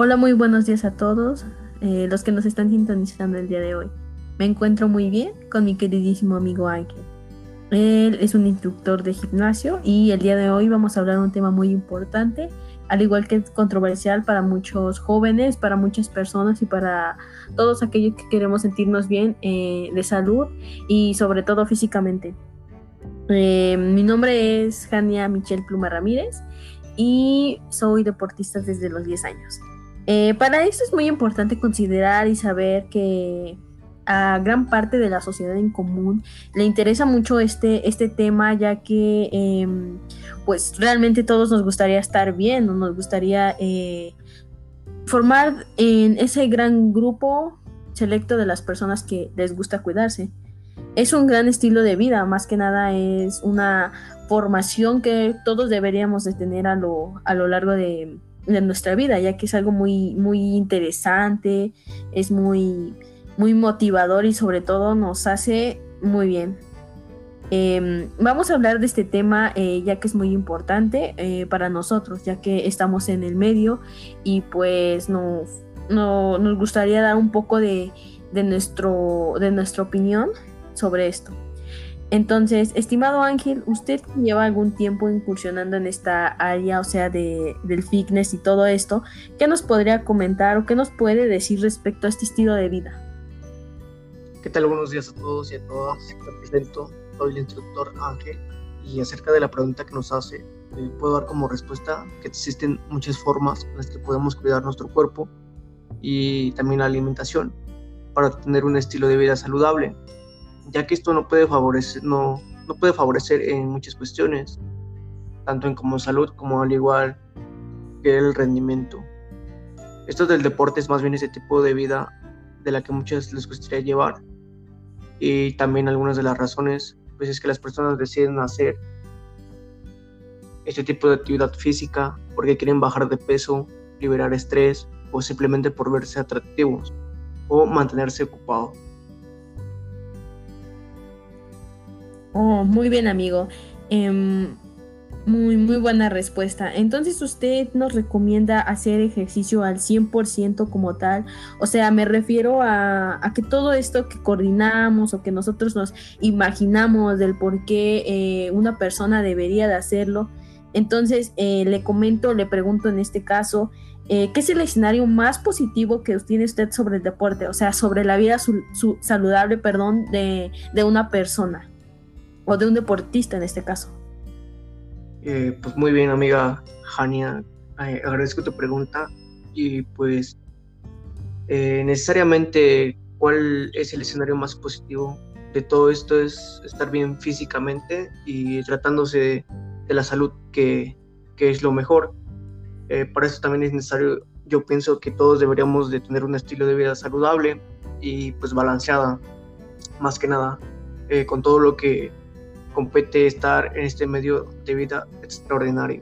Hola, muy buenos días a todos eh, los que nos están sintonizando el día de hoy. Me encuentro muy bien con mi queridísimo amigo Ángel. Él es un instructor de gimnasio y el día de hoy vamos a hablar de un tema muy importante, al igual que controversial para muchos jóvenes, para muchas personas y para todos aquellos que queremos sentirnos bien eh, de salud y sobre todo físicamente. Eh, mi nombre es Jania Michelle Pluma Ramírez y soy deportista desde los 10 años. Eh, para esto es muy importante considerar y saber que a gran parte de la sociedad en común le interesa mucho este, este tema, ya que em, pues realmente todos nos gustaría estar bien, nos gustaría eh, formar en ese gran grupo selecto de las personas que les gusta cuidarse. Es un gran estilo de vida, más que nada es una formación que todos deberíamos de tener a lo, a lo largo de, de nuestra vida, ya que es algo muy, muy interesante, es muy, muy motivador y sobre todo nos hace muy bien. Em, vamos a hablar de este tema eh, ya que es muy importante eh, para nosotros, ya que estamos en el medio y pues nos, nos gustaría dar un poco de, de, nuestro, de nuestra opinión sobre esto. Entonces, estimado Ángel, usted lleva algún tiempo incursionando en esta área, o sea, de, del fitness y todo esto, ¿qué nos podría comentar o qué nos puede decir respecto a este estilo de vida? ¿Qué tal? Buenos días a todos y a todas. Me presento, soy el instructor Ángel y acerca de la pregunta que nos hace, eh, puedo dar como respuesta que existen muchas formas en las que podemos cuidar nuestro cuerpo y también la alimentación para tener un estilo de vida saludable ya que esto no puede favorecer, no, no puede favorecer en muchas cuestiones, tanto en como salud como al igual que el rendimiento. Esto del deporte es más bien ese tipo de vida de la que muchas les gustaría llevar y también algunas de las razones pues es que las personas deciden hacer este tipo de actividad física porque quieren bajar de peso, liberar estrés o simplemente por verse atractivos o mantenerse ocupados. Oh, muy bien, amigo. Em, muy, muy buena respuesta. Entonces, ¿usted nos recomienda hacer ejercicio al 100% como tal? O sea, me refiero a, que todo esto que coordinamos o que nosotros nos imaginamos del por qué eh, una persona debería de hacerlo. Entonces, eh, le comento, le pregunto en este caso, eh, ¿qué es el escenario más positivo que tiene usted sobre el deporte? O sea, sobre la vida saludable, perdón, de, de una persona o de un deportista en este caso? Eh, pues muy bien, amiga Jania, eh, agradezco tu pregunta y pues eh, necesariamente cuál es el escenario más positivo de todo esto es estar bien físicamente y tratándose de, la salud que, que, es lo mejor. para eso también es necesario, yo pienso que todos deberíamos de tener un estilo de vida saludable y pues balanceada, más que nada, con todo lo que compete estar en este medio de vida extraordinario.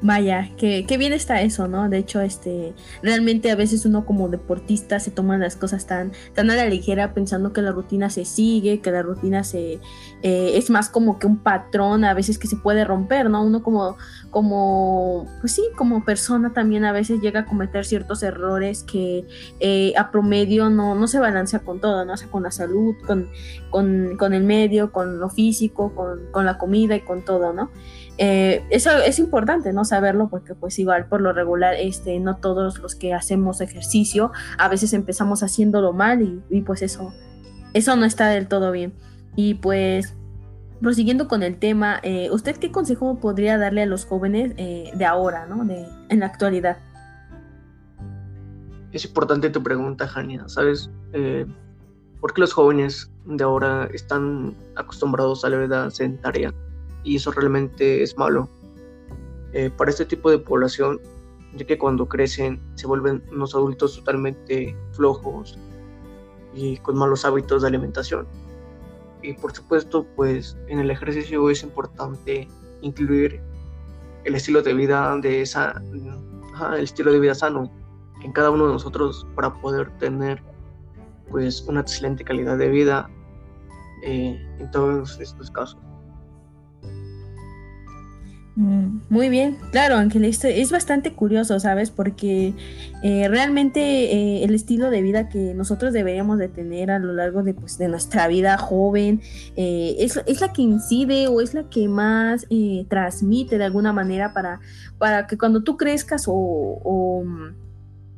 Vaya, qué, bien está eso, ¿no? De hecho, este, realmente a veces uno como deportista se toma las cosas tan, tan a la ligera pensando que la rutina se sigue, que la rutina se eh, es más como que un patrón a veces que se puede romper, ¿no? Uno como, como, pues sí, como persona también a veces llega a cometer ciertos errores que eh, a promedio no, no se balancea con todo, ¿no? O sea, con la salud, con, con, con el medio, con lo físico, con, con la comida y con todo, ¿no? Eh, eso es importante no saberlo porque pues igual por lo regular este no todos los que hacemos ejercicio a veces empezamos haciéndolo mal y, pues eso eso no está del todo bien. Y pues prosiguiendo con el tema eh, usted qué consejo podría darle a los jóvenes eh, de ahora no de en la actualidad. Es importante tu pregunta Jania. Sabes ¿por qué los jóvenes de ahora están acostumbrados a la vida sedentaria y eso realmente es malo eh, para este tipo de población, ya que cuando crecen se vuelven unos adultos totalmente flojos y con malos hábitos de alimentación. Y por supuesto, pues en el ejercicio es importante incluir el estilo de vida de esa, el estilo de vida sano en cada uno de nosotros para poder tener pues una excelente calidad de vida eh, en todos estos casos. Mm, muy bien, claro, Ángel, es bastante curioso, ¿sabes? Porque eh, realmente eh, el estilo de vida que nosotros deberíamos de tener a lo largo de, pues, de nuestra vida joven eh, es, la que incide o es la que más transmite de alguna manera para, para que cuando tú crezcas o, o,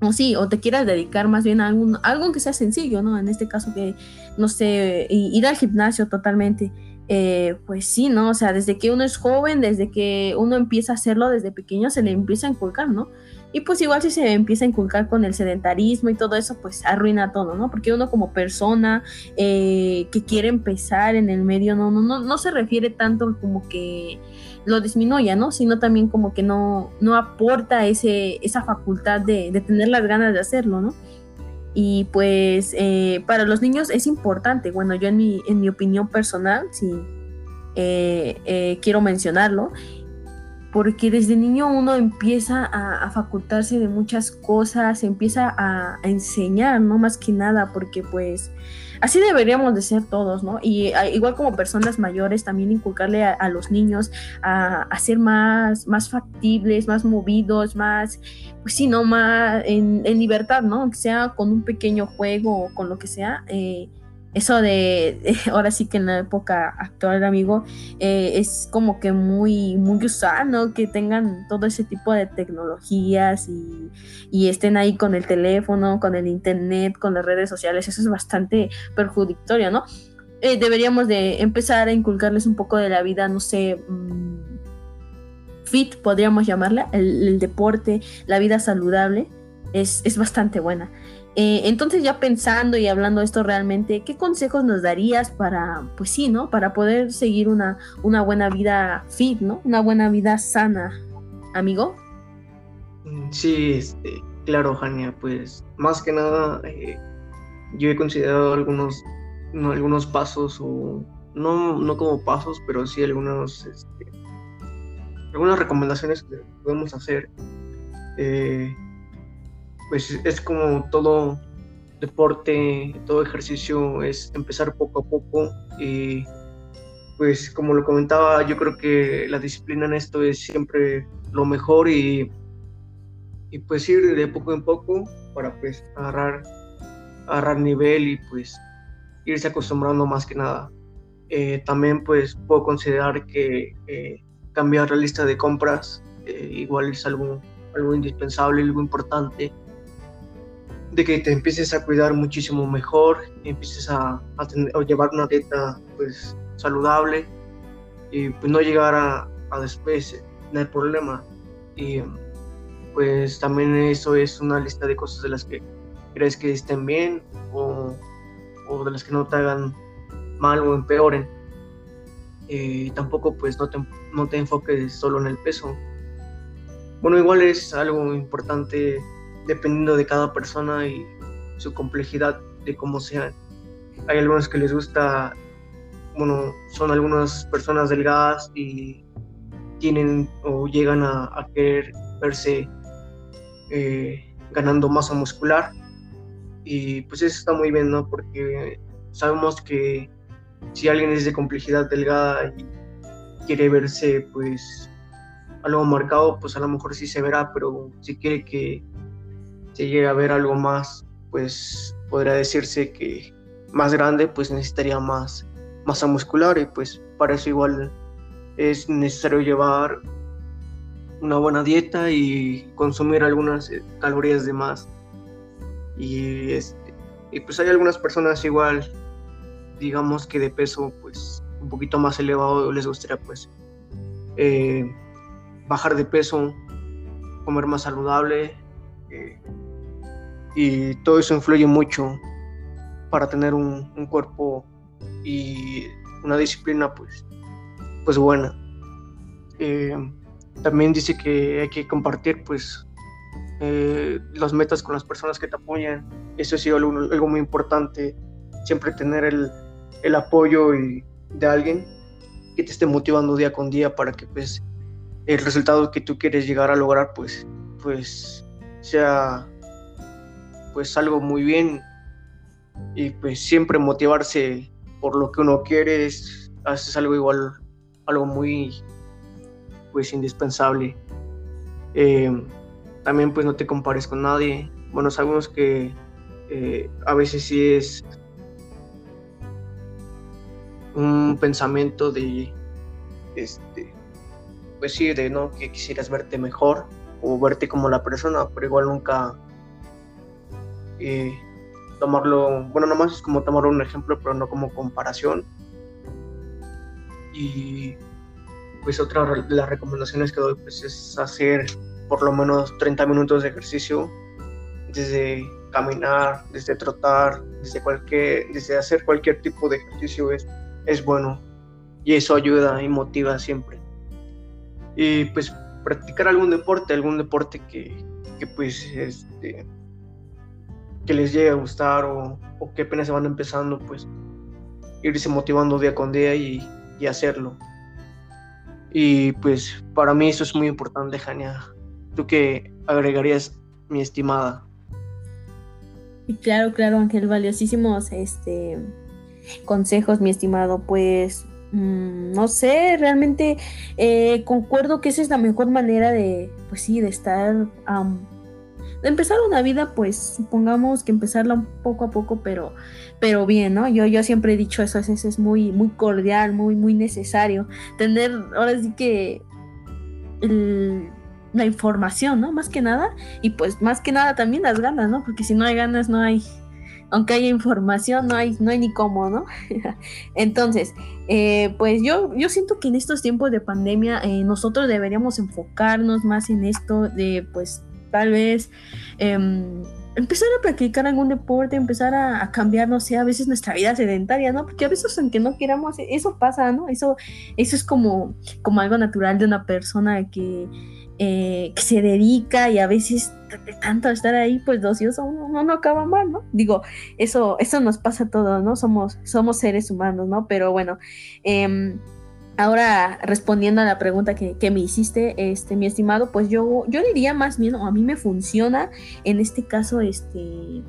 o, sí, o te quieras dedicar más bien a algún, algo que sea sencillo, ¿no? En este caso que, no sé, ir al gimnasio totalmente. Eh, pues sí, ¿no? O sea, desde que uno es joven, desde que uno empieza a hacerlo desde pequeño, se le empieza a inculcar, ¿no? Y pues igual si se empieza a inculcar con el sedentarismo y todo eso, pues arruina todo, ¿no? Porque uno como persona eh, que quiere empezar en el medio, no, no, no, no se refiere tanto como que lo disminuya, ¿no? Sino también como que no, no aporta ese, esa facultad de, de tener las ganas de hacerlo, ¿no? Y pues eh, para los niños es importante, bueno, yo en mi, en mi opinión personal, sí, eh, eh, quiero mencionarlo, porque desde niño uno empieza a, facultarse de muchas cosas, empieza a, a, enseñar, ¿no? Más que nada, porque pues así deberíamos de ser todos, ¿no? Y igual como personas mayores, también inculcarle a, los niños a, ser más, más factibles, más movidos, más, pues sí, ¿no? Más en, en libertad, ¿no? Que sea con un pequeño juego o con lo que sea. Eh, eso de, ahora sí que en la época actual, amigo, eh, es como que muy, muy usado, que tengan todo ese tipo de tecnologías y, estén ahí con el teléfono, con el internet, con las redes sociales, eso es bastante perjudicatorio, ¿no? Eh, deberíamos de empezar a inculcarles un poco de la vida, no sé, mm, fit, podríamos llamarla, el, el, deporte, la vida saludable, es, es bastante buena. Eh, entonces ya pensando y hablando esto realmente, ¿qué consejos nos darías para, pues sí, ¿no? Para poder seguir una, una buena vida fit, ¿no? Una buena vida sana, amigo. Mm, sí, este, claro, Jania, pues más que nada eh, yo he considerado algunos, algunos pasos o no, no como pasos, pero sí algunos, este, algunas recomendaciones que podemos hacer. Eh, pues es como todo deporte, todo ejercicio, es empezar poco a poco. Y pues como lo comentaba, yo creo que la disciplina en esto es siempre lo mejor y, y pues ir de poco en poco para pues agarrar, agarrar nivel y pues irse acostumbrando más que nada. Eh, también pues puedo considerar que eh, cambiar la lista de compras eh, igual es algo, algo indispensable, algo importante de que te empieces a cuidar muchísimo mejor, empieces a, llevar una dieta pues saludable y pues no llegar a, a después tener problema. Y pues también eso es una lista de cosas de las que crees que estén bien o, o de las que no te hagan mal o empeoren. Y tampoco pues no te, no te enfoques solo en el peso. Bueno, igual es algo importante dependiendo de cada persona y su complejidad de cómo sean. Hay algunos que les gusta, bueno, son algunas personas delgadas y tienen o llegan a, querer verse eh, ganando masa muscular. Y pues eso está muy bien, ¿no? Porque sabemos que si alguien es de complejidad delgada y quiere verse pues algo marcado, pues a lo mejor sí se verá, pero si quiere que si llega a ver algo más, pues podría decirse que más grande, pues necesitaría más masa muscular y pues para eso igual es necesario llevar una buena dieta y consumir algunas eh, calorías de más. Y, este, y pues hay algunas personas igual, digamos que de peso pues un poquito más elevado les gustaría pues eh, bajar de peso, comer más saludable, eh, y todo eso influye mucho para tener un, cuerpo y una disciplina pues, pues buena. Eh, también dice que hay que compartir pues eh, las metas con las personas que te apoyan. Eso ha sido algo, algo muy importante, siempre tener el, el apoyo y, de alguien que te esté motivando día con día para que pues el resultado que tú quieres llegar a lograr pues pues sea pues algo muy bien y pues siempre motivarse por lo que uno quiere es, algo igual, algo muy, pues indispensable. Eh, también pues no te compares con nadie. Bueno, sabemos que eh, a veces sí es un pensamiento de, este, pues sí, de no que quisieras verte mejor o verte como la persona, pero igual nunca eh, tomarlo, bueno, nomás es como tomarlo un ejemplo, pero no como comparación. Y pues otra de las recomendaciones que doy pues es hacer por lo menos 30 minutos de ejercicio desde caminar, desde trotar, desde cualquier, desde hacer cualquier tipo de ejercicio es, es bueno y eso ayuda y motiva siempre. Y pues practicar algún deporte, algún deporte que, que pues este, que les llegue a gustar o, o, que apenas se van empezando, pues irse motivando día con día y, y hacerlo. Y pues para mí eso es muy importante, Jania. ¿Tú qué agregarías, mi estimada? Claro, claro, Ángel, valiosísimos este, consejos, mi estimado. Pues mm, no sé, realmente eh, concuerdo que esa es la mejor manera de, pues sí, de estar, empezar una vida, pues supongamos que empezarla poco a poco, pero, pero bien, ¿no? Yo, yo siempre he dicho eso, eso es muy, muy cordial, muy, muy necesario. Tener, ahora sí que la información, ¿no? Más que nada, y pues más que nada también las ganas, ¿no? Porque si no hay ganas, no hay, aunque haya información, no hay, no hay ni cómo, ¿no? Entonces, eh, pues yo, yo siento que en estos tiempos de pandemia eh, nosotros deberíamos enfocarnos más en esto de, pues, tal vez... Em, empezar a practicar algún deporte, empezar a, cambiar, no sé, a veces nuestra vida sedentaria, ¿no? Porque a veces aunque no queramos, eso pasa, ¿no? Eso, eso es como, como algo natural de una persona que, eh, que se dedica y a veces de tanto estar ahí, pues ocioso, uno, no acaba mal, ¿no? Digo, eso, eso nos pasa a todos, ¿no? Somos, somos seres humanos, ¿no? Pero bueno, em, ahora respondiendo a la pregunta que, me hiciste, este, mi estimado, pues yo, yo diría más bien, o a mí me funciona en este caso, este,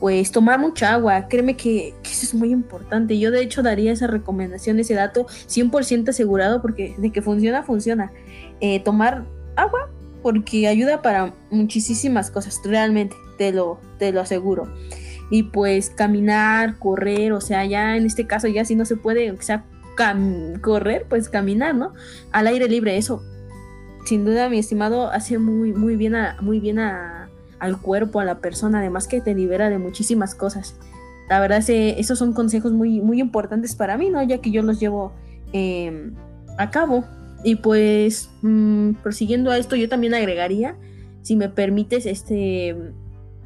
pues tomar mucha agua. Créeme que, eso es muy importante. Yo de hecho daría esa recomendación, ese dato 100% asegurado porque de que funciona, funciona. Eh, tomar agua porque ayuda para muchísimas cosas, realmente, te lo, te lo aseguro. Y pues caminar, correr, o sea, ya en este caso ya si no se puede, o sea, correr, pues caminar, ¿no? Al aire libre, eso, sin duda, mi estimado, hace muy, muy bien, muy bien al cuerpo, a la persona, además que te libera de muchísimas cosas. La verdad, esos son consejos muy, muy importantes para mí, ¿no? Ya que yo los llevo em, a cabo. Y pues, mm, prosiguiendo a esto, yo también agregaría, si me permites, este,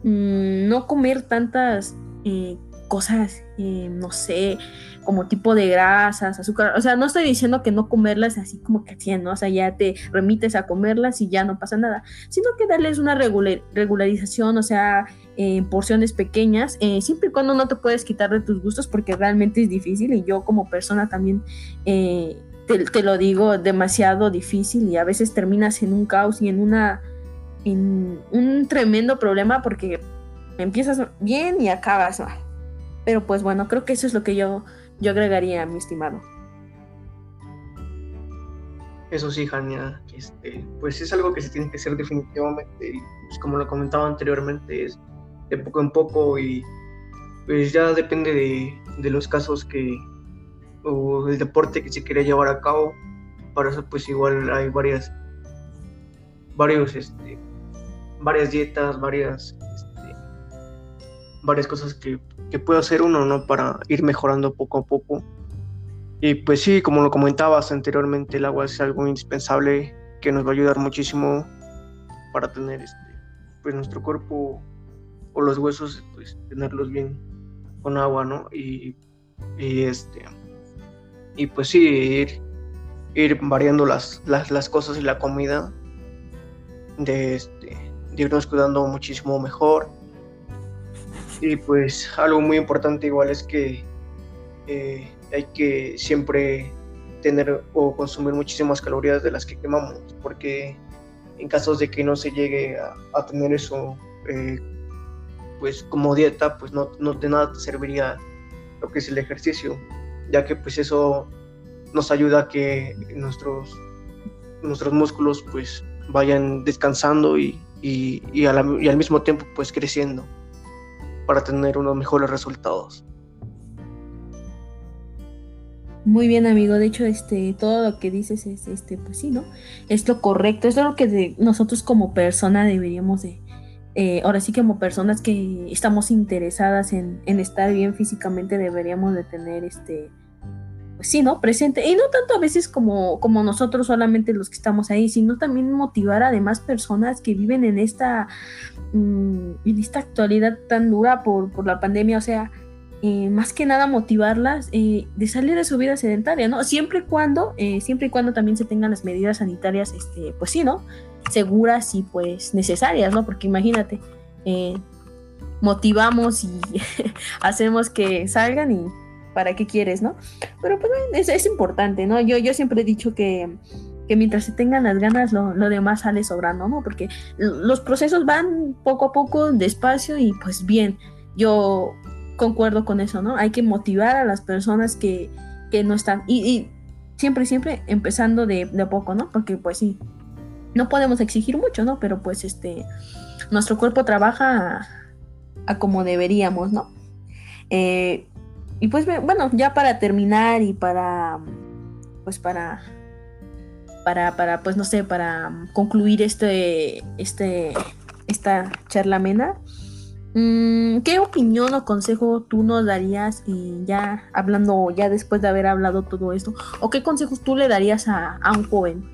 mm, no comer tantas eh, cosas, eh, no sé, como tipo de grasas, azúcar. O sea, no estoy diciendo que no comerlas así como que 100, ¿no? O sea, ya te remites a comerlas y ya no pasa nada, sino que darles una regularización, o sea, en porciones pequeñas, eh, siempre y cuando no te puedes quitar de tus gustos, porque realmente es difícil y yo como persona también te, lo digo, demasiado difícil y a veces terminas en un caos y en una en un tremendo problema porque empiezas bien y acabas mal. Pero pues bueno, creo que eso es lo que yo, yo agregaría, mi estimado. Eso sí, Jania, este, pues es algo que se tiene que hacer definitivamente. Pues como lo comentaba anteriormente, es de poco en poco y pues ya depende de, de los casos que, o el deporte que se quiere llevar a cabo. Para eso pues igual hay varias, varios, este, varias dietas, varias, varias cosas que, que puede hacer uno, ¿no? Para ir mejorando poco a poco. Y pues sí, como lo comentabas anteriormente, el agua es algo indispensable que nos va a ayudar muchísimo para tener este, pues nuestro cuerpo o los huesos, pues tenerlos bien con agua, ¿no? Y, y este y pues sí, ir, variando las, las, cosas y la comida, de, este, irnos cuidando muchísimo mejor. Y pues algo muy importante igual es que eh, hay que siempre tener o consumir muchísimas calorías de las que quemamos, porque en casos de que no se llegue a, tener eso, eh, pues como dieta, pues no, no de nada te serviría lo que es el ejercicio ya que pues eso nos ayuda a que nuestros nuestros músculos pues vayan descansando y, y, al mismo tiempo pues creciendo para tener unos mejores resultados. Muy bien, amigo. De hecho, este, todo lo que dices es, este, pues sí, ¿no? Es lo correcto. Es lo que nosotros como persona deberíamos de, eh, ahora sí como personas que estamos interesadas en, en, estar bien físicamente, deberíamos de tener, este, sí, ¿no? Presente. Y no tanto a veces como, como nosotros solamente los que estamos ahí, sino también motivar a demás personas que viven en esta, mm, en esta actualidad tan dura por, por la pandemia. O sea, eh, más que nada motivarlas eh, de salir de su vida sedentaria, ¿no? Siempre y cuando, eh, siempre y cuando también se tengan las medidas sanitarias, este, pues sí, ¿no? Seguras y pues necesarias, ¿no? Porque imagínate, motivamos y hacemos que salgan y para qué quieres, ¿no? Pero pues es, es importante, ¿no? Yo, yo siempre he dicho que, que mientras se tengan las ganas, lo, lo, demás sale sobrando, ¿no? Porque los procesos van poco a poco, despacio y pues bien. Yo concuerdo con eso, ¿no? Hay que motivar a las personas que, no están. Y, siempre, siempre empezando de, de, poco, ¿no? Porque pues sí, no podemos exigir mucho, ¿no? Pero pues este, nuestro cuerpo trabaja a, como deberíamos, ¿no? Eh, y pues bueno, ya para terminar y para, pues para, para, para, pues no sé, para concluir este, este, esta charla amena, Mm, ¿Qué opinión o consejo tú nos darías y ya hablando, ya después de haber hablado todo esto, o qué consejos tú le darías a, un joven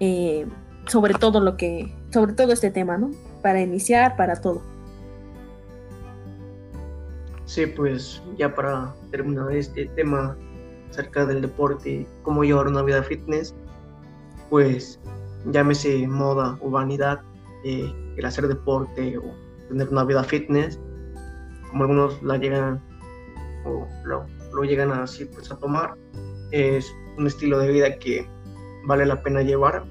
eh, sobre todo lo que, sobre todo este tema, ¿no? Para iniciar, para todo. Sí, pues ya para terminar este tema acerca del deporte, cómo llevar una vida fitness, pues llámese moda o vanidad, eh, el hacer deporte o tener una vida fitness, como algunos la llegan o lo, llegan así pues a tomar. Es un estilo de vida que vale la pena llevar.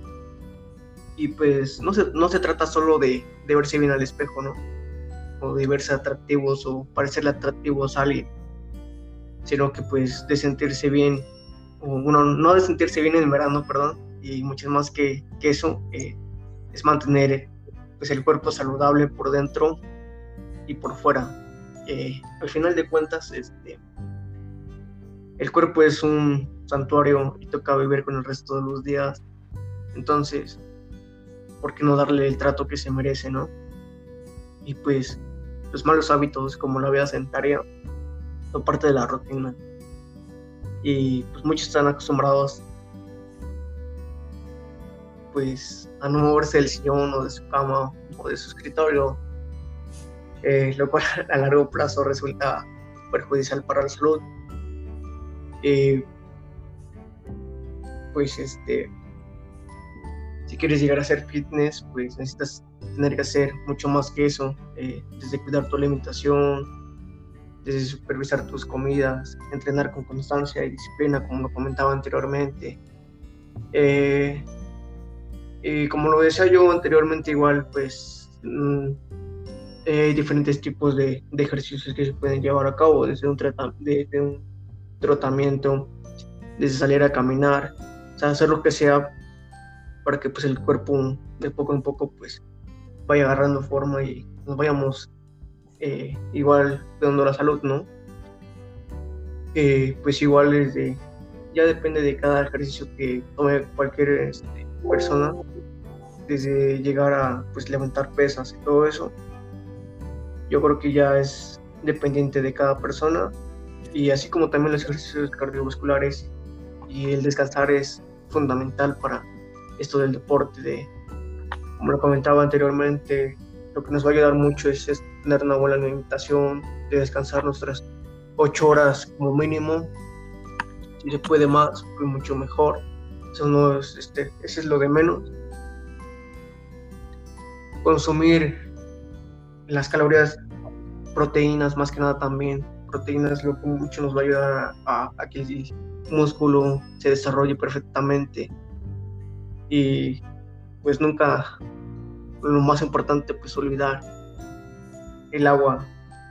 Y pues no se, no se trata solo de verse bien al espejo, ¿no? O de verse atractivos o parecerle atractivos a alguien, sino que pues de sentirse bien, o bueno, no de sentirse bien en verano, perdón, y mucho más que, que eso, eh, es mantener pues el cuerpo saludable por dentro y por fuera. Eh, al final de cuentas, este, el cuerpo es un santuario y toca vivir con el resto de los días. Entonces, ¿por qué no darle el trato que se merece, no? Y pues los malos hábitos como la vida sedentaria son parte de la rutina. Y pues muchos están acostumbrados pues a no moverse del sillón o de su cama o de su escritorio, eh, lo cual a largo plazo resulta perjudicial para la salud. Eh, pues este, si quieres llegar a ser fitness, pues necesitas tener que hacer mucho más que eso, eh, desde cuidar tu alimentación, desde supervisar tus comidas, entrenar con constancia y disciplina, como lo comentaba anteriormente. Eh, y como lo decía yo anteriormente, igual, pues mm, hay diferentes tipos de, ejercicios que se pueden llevar a cabo, desde un, desde un tratamiento, desde salir a caminar, o sea, hacer lo que sea para que pues el cuerpo de poco en poco pues vaya agarrando forma y nos vayamos eh, igual dando la salud, ¿no? Eh, pues igual es de, ya depende de cada ejercicio que tome cualquier este, persona, desde llegar a pues, levantar pesas y todo eso. Yo creo que ya es dependiente de cada persona y así como también los ejercicios cardiovasculares y el descansar es fundamental para esto del deporte, de, como lo comentaba anteriormente, lo que nos va a ayudar mucho es, tener una buena alimentación, de descansar nuestras ocho horas como mínimo, si se puede más, mucho mejor eso no es, este, lo de menos. Consumir las calorías, proteínas más que nada también. Proteínas lo que mucho nos va a ayudar a, que el músculo se desarrolle perfectamente. Y pues nunca, lo más importante, pues olvidar el agua.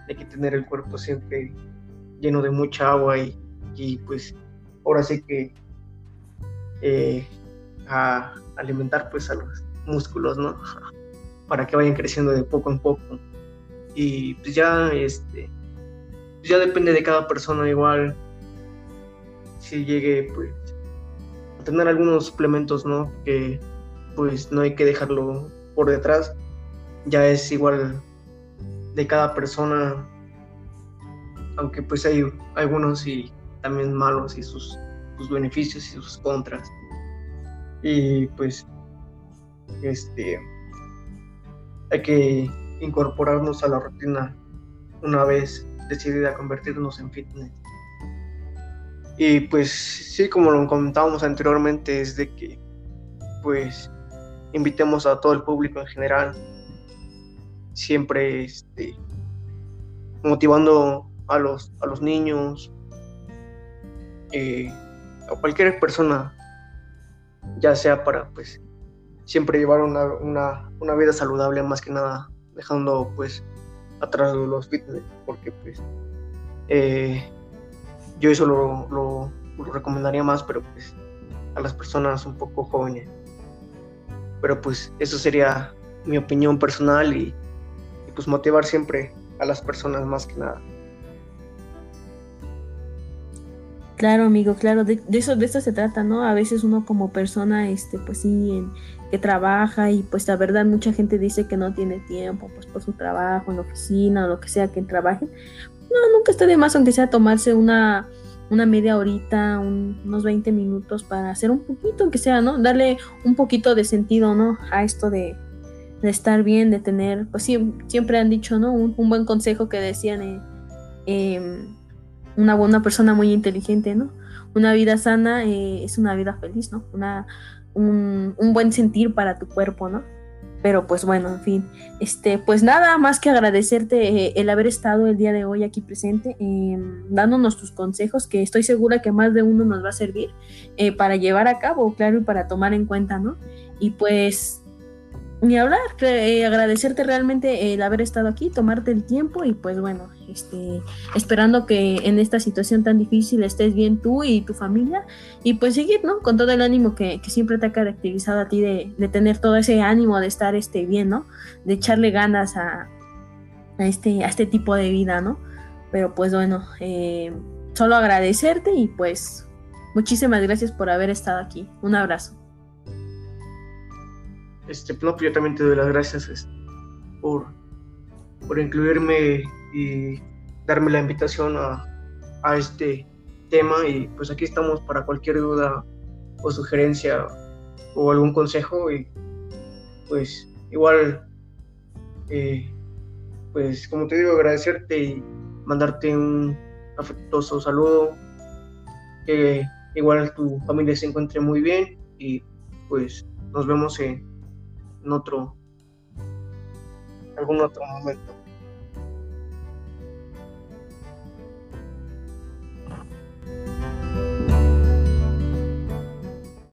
Hay que tener el cuerpo siempre lleno de mucha agua y, y pues ahora sí que eh, a alimentar pues a los músculos, ¿no? Para que vayan creciendo de poco en poco. Y pues ya, este, ya depende de cada persona igual si llegue pues a tener algunos suplementos, ¿no? Que pues no hay que dejarlo por detrás. Ya es igual de cada persona, aunque pues hay algunos y también malos y sus, sus beneficios y sus contras. Y pues este hay que incorporarnos a la rutina una vez decidida convertirnos en fitness. Y pues sí, como lo comentábamos anteriormente, es de que pues invitemos a todo el público en general, siempre este, motivando a los, a los niños, eh, a cualquier persona, ya sea para pues siempre llevar una, una, una, vida saludable más que nada, dejando pues atrás los fitness, porque pues eh, yo eso lo, lo, recomendaría más, pero pues a las personas un poco jóvenes. Pero pues eso sería mi opinión personal y, pues motivar siempre a las personas más que nada. Claro, amigo, claro, de, eso de eso se trata, ¿no? A veces uno como persona, este, pues sí, en, que trabaja y pues la verdad mucha gente dice que no tiene tiempo, pues por su trabajo, en la oficina o lo que sea que trabajen, no, nunca está de más, aunque sea tomarse una, una media horita, unos 20 minutos para hacer un poquito, aunque sea, ¿no? Darle un poquito de sentido, ¿no? A esto de, estar bien, de tener, pues sí, siempre han dicho, ¿no? Un, buen consejo que decían, eh, em, una buena persona muy inteligente, ¿no? Una vida sana eh, es una vida feliz, ¿no? Una, un, un buen sentir para tu cuerpo, ¿no? Pero pues bueno, en fin, este, pues nada más que agradecerte eh, el haber estado el día de hoy aquí presente, em, dándonos tus consejos, que estoy segura que más de uno nos va a servir eh, para llevar a cabo, claro, y para tomar en cuenta, ¿no? Y pues ni hablar, agradecerte realmente el haber estado aquí, tomarte el tiempo y pues bueno, este, esperando que en esta situación tan difícil estés bien tú y tu familia y pues seguir, ¿no? Con todo el ánimo que, siempre te ha caracterizado a ti de, tener todo ese ánimo de estar este, bien, ¿no? De echarle ganas a, este, a este tipo de vida, ¿no? Pero pues bueno, eh, solo agradecerte y pues muchísimas gracias por haber estado aquí. Un abrazo. Este, no, yo también te doy las gracias por, por incluirme y darme la invitación a, a este tema. Y pues aquí estamos para cualquier duda o sugerencia o algún consejo. Y pues igual eh, pues como te digo agradecerte y mandarte un afectuoso saludo. Que igual tu familia se encuentre muy bien y pues nos vemos en, en otro algún otro momento